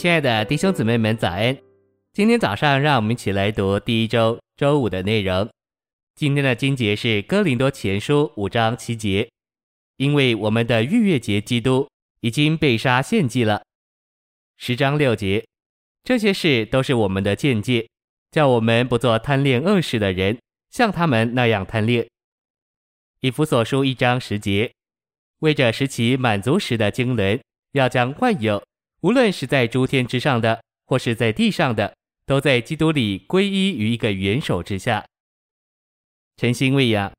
亲爱的弟兄姊妹们，早安！今天早上，让我们一起来读第一周周五的内容。今天的经节是《哥林多前书》五章七节，因为我们的逾越节基督已经被杀献祭了。十章六节，这些事都是我们的鉴戒，叫我们不做贪恋恶事的人，像他们那样贪恋。以弗所书一章十节，为着使其满足时的经纶，要将患有，无论是在诸天之上的，或是在地上的，都在基督里归依于一个元首之下。诚心喂养，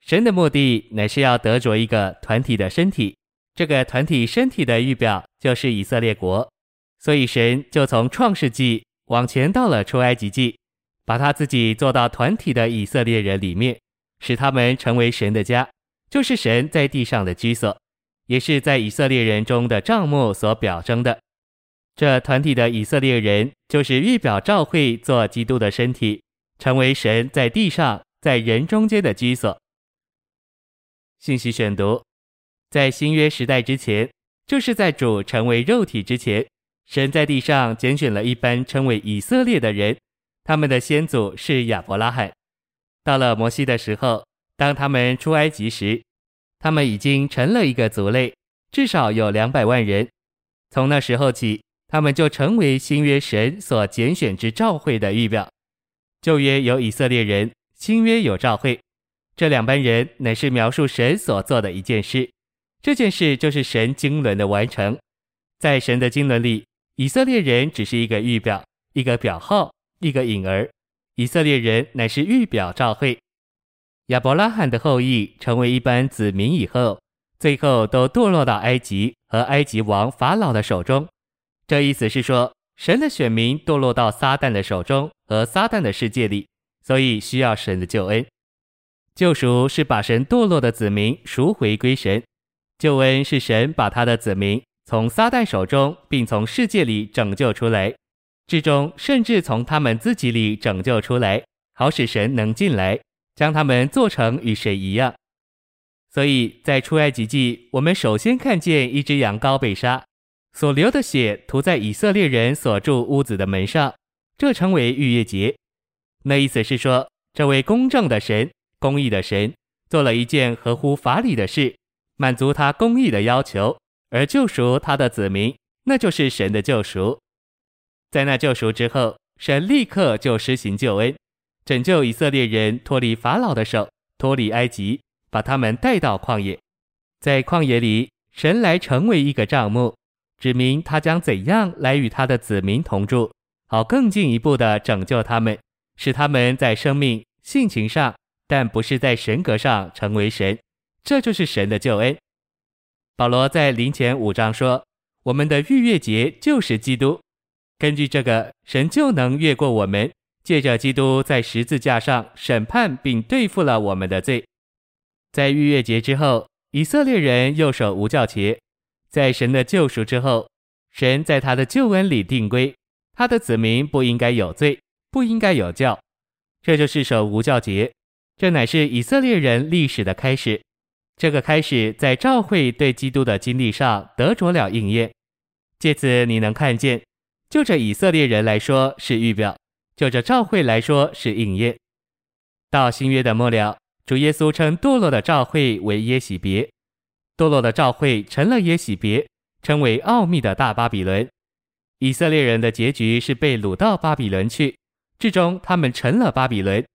神的目的乃是要得着一个团体的身体，这个团体身体的预表就是以色列国，所以神就从创世纪往前到了出埃及记，把他自己做到团体的以色列人里面，使他们成为神的家，就是神在地上的居所，也是在以色列人中的帐幕所表征的。这团体的以色列人就是预表召会做基督的身体，成为神在地上。在人中间的居所。信息选读，在新约时代之前，就是在主成为肉体之前，神在地上拣选了一般称为以色列的人，他们的先祖是亚伯拉罕。到了摩西的时候，当他们出埃及时，他们已经成了一个族类，至少有两百万人。从那时候起，他们就成为新约神所拣选之召会的预表。旧约有以色列人。新约有召会，这两班人乃是描述神所做的一件事。这件事就是神经纶的完成。在神的经纶里，以色列人只是一个预表，一个表号，一个影儿。以色列人乃是预表召会。亚伯拉罕的后裔成为一般子民以后，最后都堕落到埃及和埃及王法老的手中。这意思是说，神的选民堕落到撒旦的手中和撒旦的世界里。所以需要神的救恩，救赎是把神堕落的子民赎回归神，救恩是神把他的子民从撒旦手中，并从世界里拯救出来，至终甚至从他们自己里拯救出来，好使神能进来，将他们做成与神一样。所以在出埃及记，我们首先看见一只羊羔被杀，所流的血涂在以色列人所住屋子的门上，这称为逾越节。那意思是说，这位公正的神、公义的神，做了一件合乎法理的事，满足他公义的要求，而救赎他的子民，那就是神的救赎。在那救赎之后，神立刻就施行救恩，拯救以色列人脱离法老的手，脱离埃及，把他们带到旷野。在旷野里，神来成为一个帐幕，指明他将怎样来与他的子民同住，好更进一步的拯救他们。使他们在生命性情上，但不是在神格上成为神，这就是神的救恩。保罗在林前五章说：“我们的逾越节就是基督。根据这个，神就能越过我们，借着基督在十字架上审判并对付了我们的罪。在逾越节之后，以色列人又守无酵节。在神的救赎之后，神在他的救恩里定规，他的子民不应该有罪。”不应该有教，这就是守无酵节，这乃是以色列人历史的开始。这个开始在召会对基督的经历上得着了应验。借此你能看见，就着以色列人来说是预表，就着召会来说是应验。到新约的末了，主耶稣称堕落的召会为耶洗别，堕落的召会成了耶洗别，称为奥秘的大巴比伦。以色列人的结局是被掳到巴比伦去。至终，他们成了巴比伦。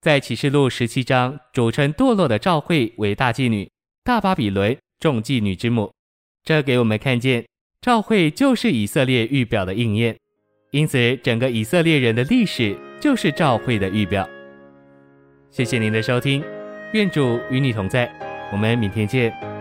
在启示录十七章，主称堕落的召会为大妓女、大巴比伦、众妓女之母。这给我们看见，召会就是以色列预表的应验。因此，整个以色列人的历史就是召会的预表。谢谢您的收听，愿主与你同在，我们明天见。